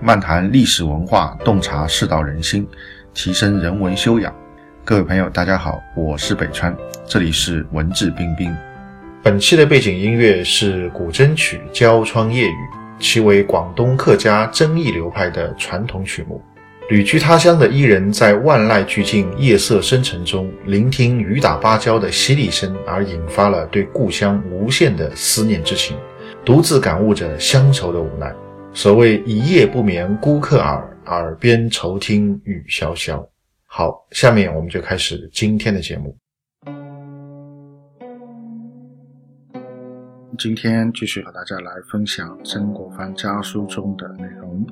漫谈历史文化，洞察世道人心，提升人文修养。各位朋友，大家好，我是北川，这里是文质彬彬。本期的背景音乐是古筝曲《焦窗夜雨》，其为广东客家筝艺流派的传统曲目。旅居他乡的伊人，在万籁俱静、夜色深沉中，聆听雨打芭蕉的淅沥声，而引发了对故乡无限的思念之情，独自感悟着乡愁的无奈。所谓一夜不眠孤客耳，耳边愁听雨潇潇。好，下面我们就开始今天的节目。今天继续和大家来分享曾国藩家书中的内容。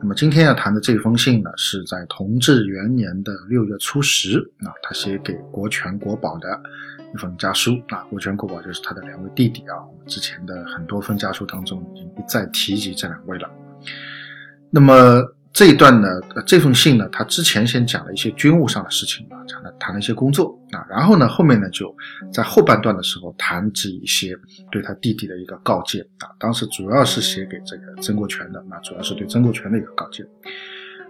那么今天要谈的这封信呢，是在同治元年的六月初十啊，他写给国权国宝的一封家书啊。国权国宝就是他的两位弟弟啊。我们之前的很多封家书当中已经一再提及这两位了。那么。这一段呢，这封信呢，他之前先讲了一些军务上的事情啊，讲了谈了一些工作啊，然后呢，后面呢就在后半段的时候谈及一些对他弟弟的一个告诫啊，当时主要是写给这个曾国荃的，那主要是对曾国荃的一个告诫。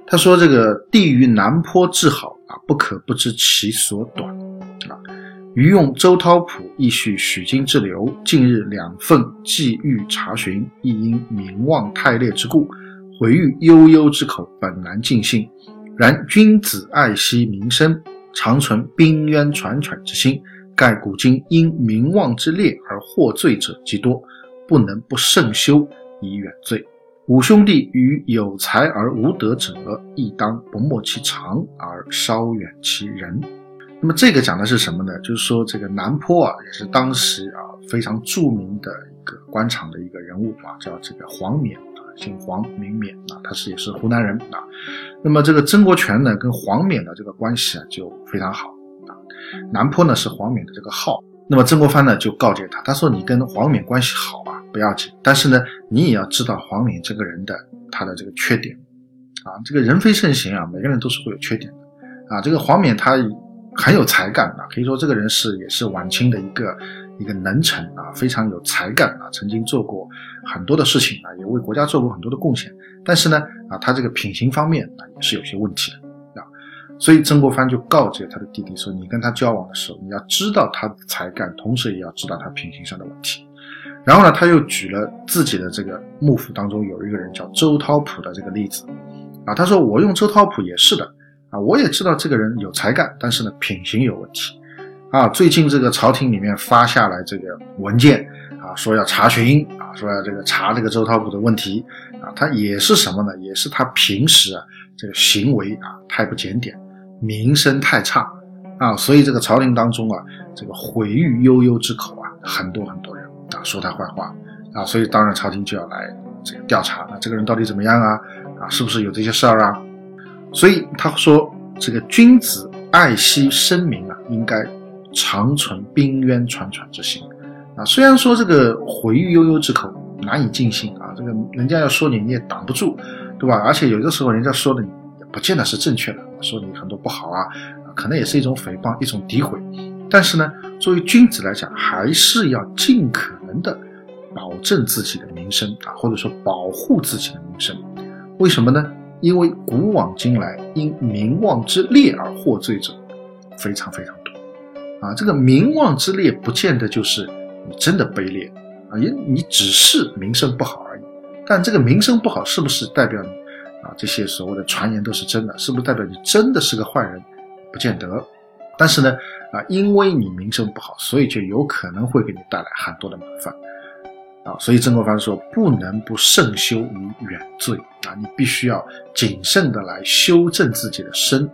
他说：“这个地于南坡至好啊，不可不知其所短。余用周涛谱亦续许金之流，近日两份寄欲查询，亦因名望太烈之故。”回欲悠悠之口，本难尽兴。然君子爱惜名声，常存冰渊喘喘之心。盖古今因名望之烈而获罪者极多，不能不慎修以远罪。五兄弟与有才而无德者，亦当不莫其长而稍远其人。那么这个讲的是什么呢？就是说这个南坡啊，也是当时啊非常著名的一个官场的一个人物啊，叫这个黄冕啊。姓黄名冕啊，他是也是湖南人啊。那么这个曾国荃呢，跟黄冕的这个关系啊就非常好啊。南坡呢是黄冕的这个号，那么曾国藩呢就告诫他，他说你跟黄冕关系好啊不要紧，但是呢你也要知道黄冕这个人的他的这个缺点啊。这个人非圣贤啊，每个人都是会有缺点的啊。这个黄冕他很有才干啊，可以说这个人是也是晚清的一个。一个能臣啊，非常有才干啊，曾经做过很多的事情啊，也为国家做过很多的贡献。但是呢，啊，他这个品行方面啊，也是有些问题的啊。所以曾国藩就告诫他的弟弟说：“你跟他交往的时候，你要知道他的才干，同时也要知道他品行上的问题。”然后呢，他又举了自己的这个幕府当中有一个人叫周涛普的这个例子啊，他说：“我用周涛普也是的啊，我也知道这个人有才干，但是呢，品行有问题。”啊，最近这个朝廷里面发下来这个文件啊，说要查询啊，说要这个查这个周涛普的问题啊，他也是什么呢？也是他平时啊这个行为啊太不检点，名声太差啊，所以这个朝廷当中啊，这个毁誉悠悠之口啊，很多很多人啊说他坏话啊，所以当然朝廷就要来这个调查那，这个人到底怎么样啊？啊，是不是有这些事儿啊？所以他说这个君子爱惜声名啊，应该。常存冰渊传喘之心啊！虽然说这个毁誉悠悠之口难以尽兴啊，这个人家要说你你也挡不住，对吧？而且有的时候人家说的你也不见得是正确的，说你很多不好啊，可能也是一种诽谤、一种诋毁。但是呢，作为君子来讲，还是要尽可能的保证自己的名声啊，或者说保护自己的名声。为什么呢？因为古往今来，因名望之烈而获罪者非常非常多。啊，这个名望之劣不见得就是你真的卑劣啊，也你只是名声不好而已。但这个名声不好是不是代表你啊？这些所谓的传言都是真的，是不是代表你真的是个坏人？不见得。但是呢，啊，因为你名声不好，所以就有可能会给你带来很多的麻烦啊。所以曾国藩说，不能不慎修于远罪啊，你必须要谨慎的来修正自己的身，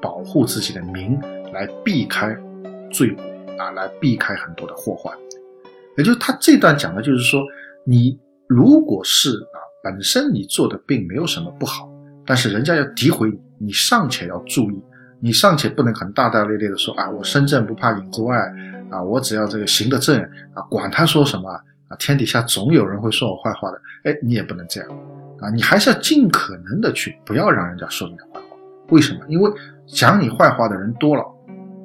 保护自己的名，来避开。罪过啊，来避开很多的祸患。也就是他这段讲的，就是说，你如果是啊，本身你做的并没有什么不好，但是人家要诋毁你，你尚且要注意，你尚且不能很大大咧咧的说啊，我身正不怕影子歪啊，我只要这个行得正啊，管他说什么天底下总有人会说我坏话的，哎，你也不能这样啊，你还是要尽可能的去不要让人家说你的坏话。为什么？因为讲你坏话的人多了。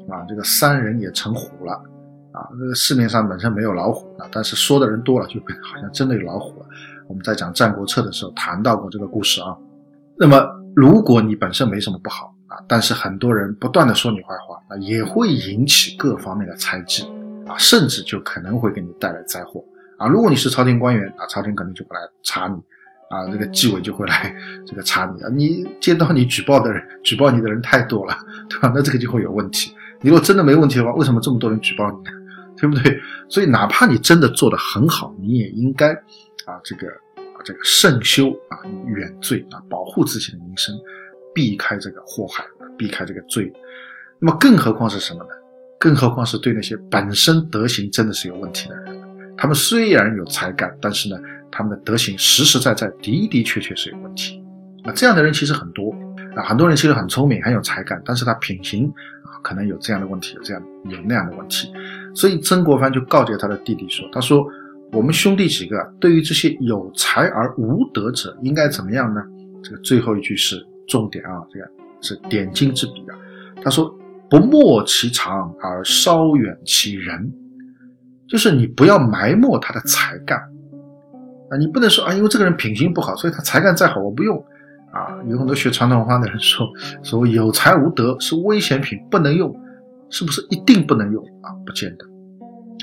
啊，这个三人也成虎了，啊，这个市面上本身没有老虎啊，但是说的人多了，就好像真的有老虎了，我们在讲《战国策》的时候谈到过这个故事啊。那么，如果你本身没什么不好啊，但是很多人不断的说你坏话，那也会引起各方面的猜忌啊，甚至就可能会给你带来灾祸啊。如果你是朝廷官员啊，朝廷可能就会来查你啊，这个纪委就会来这个查你啊。你接到你举报的人，举报你的人太多了，对吧？那这个就会有问题。你如果真的没问题的话，为什么这么多人举报你呢？对不对？所以哪怕你真的做得很好，你也应该啊，这个啊，这个慎修啊，远罪啊，保护自己的名声，避开这个祸害，避开这个罪。那么，更何况是什么呢？更何况是对那些本身德行真的是有问题的人，他们虽然有才干，但是呢，他们的德行实实在在的的确确是有问题。啊，这样的人其实很多啊，很多人其实很聪明，很有才干，但是他品行啊。可能有这样的问题，有这样有那样的问题，所以曾国藩就告诫他的弟弟说：“他说我们兄弟几个对于这些有才而无德者，应该怎么样呢？”这个最后一句是重点啊，这个是点睛之笔啊。他说：“不没其长而稍远其人，就是你不要埋没他的才干啊，你不能说啊，因为这个人品行不好，所以他才干再好我不用。”啊，有很多学传统文化的人说，所谓有才无德是危险品，不能用，是不是一定不能用啊？不见得，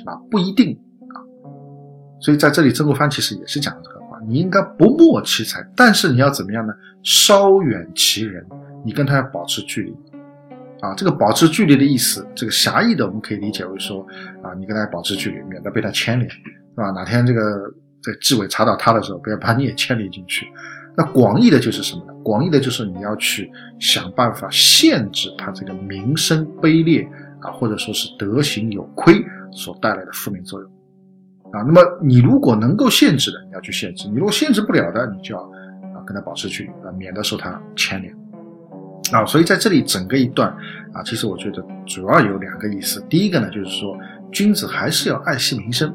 啊，不一定啊。所以在这里，曾国藩其实也是讲这个话，你应该不没其才，但是你要怎么样呢？稍远其人，你跟他要保持距离。啊，这个保持距离的意思，这个狭义的我们可以理解为说，啊，你跟他保持距离，免得被他牵连，是吧？哪天这个这纪委查到他的时候，不要把你也牵连进去。那广义的就是什么呢？广义的就是你要去想办法限制他这个名声卑劣啊，或者说是德行有亏所带来的负面作用啊。那么你如果能够限制的，你要去限制；你如果限制不了的，你就要啊跟他保持距离啊，免得受他牵连啊。所以在这里整个一段啊，其实我觉得主要有两个意思。第一个呢，就是说君子还是要爱惜名声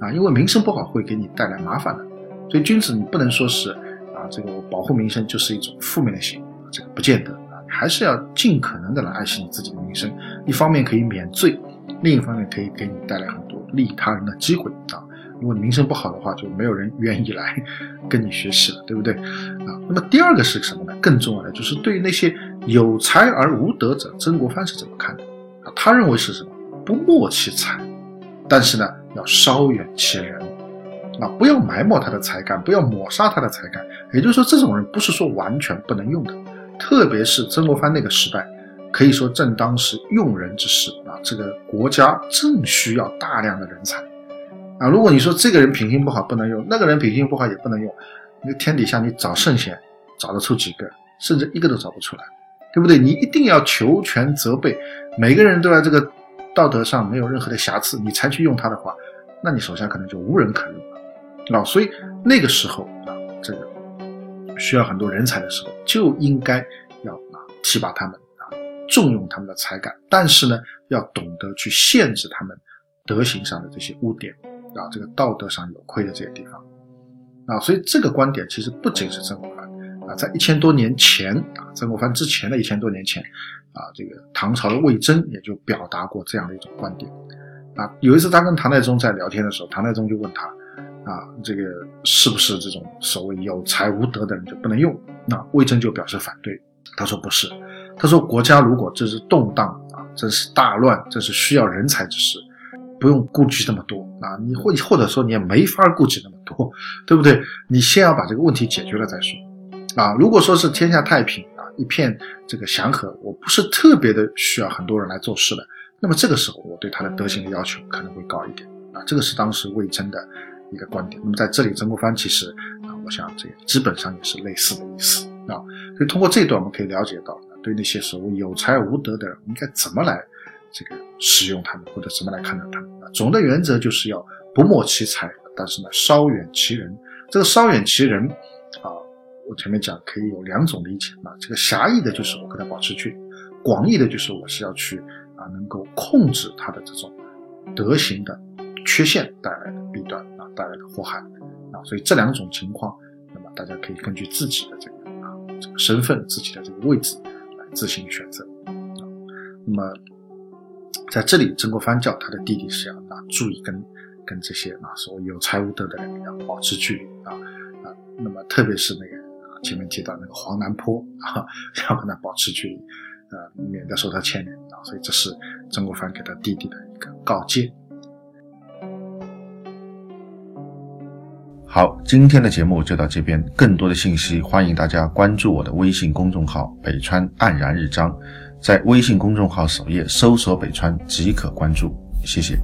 啊，因为名声不好会给你带来麻烦的。所以君子你不能说是啊。这个保护名声就是一种负面的行为，这个不见得啊，还是要尽可能的来爱惜你自己的名声。一方面可以免罪，另一方面可以给你带来很多利益他人的机会啊。如果名声不好的话，就没有人愿意来 跟你学习了，对不对啊？那么第二个是什么呢？更重要的就是对于那些有才而无德者，曾国藩是怎么看的？他认为是什么？不没其才，但是呢，要稍远其人。啊，不要埋没他的才干，不要抹杀他的才干。也就是说，这种人不是说完全不能用的。特别是曾国藩那个时代，可以说正当时用人之时啊，这个国家正需要大量的人才啊。如果你说这个人品性不好不能用，那个人品性不好也不能用，那天底下你找圣贤，找得出几个？甚至一个都找不出来，对不对？你一定要求全责备，每个人都在这个道德上没有任何的瑕疵，你才去用他的话，那你手下可能就无人可用了。啊，所以那个时候啊，这个需要很多人才的时候，就应该要啊提拔他们啊，重用他们的才干，但是呢，要懂得去限制他们德行上的这些污点啊，这个道德上有亏的这些地方啊，所以这个观点其实不仅是曾国啊，在一千多年前啊，曾国藩之前的一千多年前啊，这个唐朝的魏征也就表达过这样的一种观点啊。有一次他跟唐太宗在聊天的时候，唐太宗就问他。啊，这个是不是这种所谓有才无德的人就不能用？那魏征就表示反对，他说不是，他说国家如果这是动荡啊，这是大乱，这是需要人才之时，不用顾忌那么多啊，你或或者说你也没法顾忌那么多，对不对？你先要把这个问题解决了再说啊。如果说是天下太平啊，一片这个祥和，我不是特别的需要很多人来做事的，那么这个时候我对他的德行的要求可能会高一点啊。这个是当时魏征的。一个观点，那么在这里，曾国藩其实啊，我想这个基本上也是类似的意思啊。所以通过这段，我们可以了解到，对那些所谓有才无德的人，应该怎么来这个使用他们，或者怎么来看待他们啊。总的原则就是要不没其才，但是呢，稍远其人。这个稍远其人，我前面讲可以有两种理解啊。这个狭义的就是我跟他保持距离，广义的就是我是要去啊，能够控制他的这种德行的缺陷带来的弊端啊。带来的祸害啊，所以这两种情况，那么大家可以根据自己的这个啊这个身份、自己的这个位置来自行选择啊。那么在这里，曾国藩叫他的弟弟是要啊注意跟跟这些啊所谓有才无德的人要保持距离啊啊，那么特别是那个前面提到那个黄南坡啊，要跟他保持距离，呃，免得受他牵连啊。所以这是曾国藩给他弟弟的一个告诫。好，今天的节目就到这边。更多的信息，欢迎大家关注我的微信公众号“北川黯然日章”，在微信公众号首页搜索“北川”即可关注。谢谢。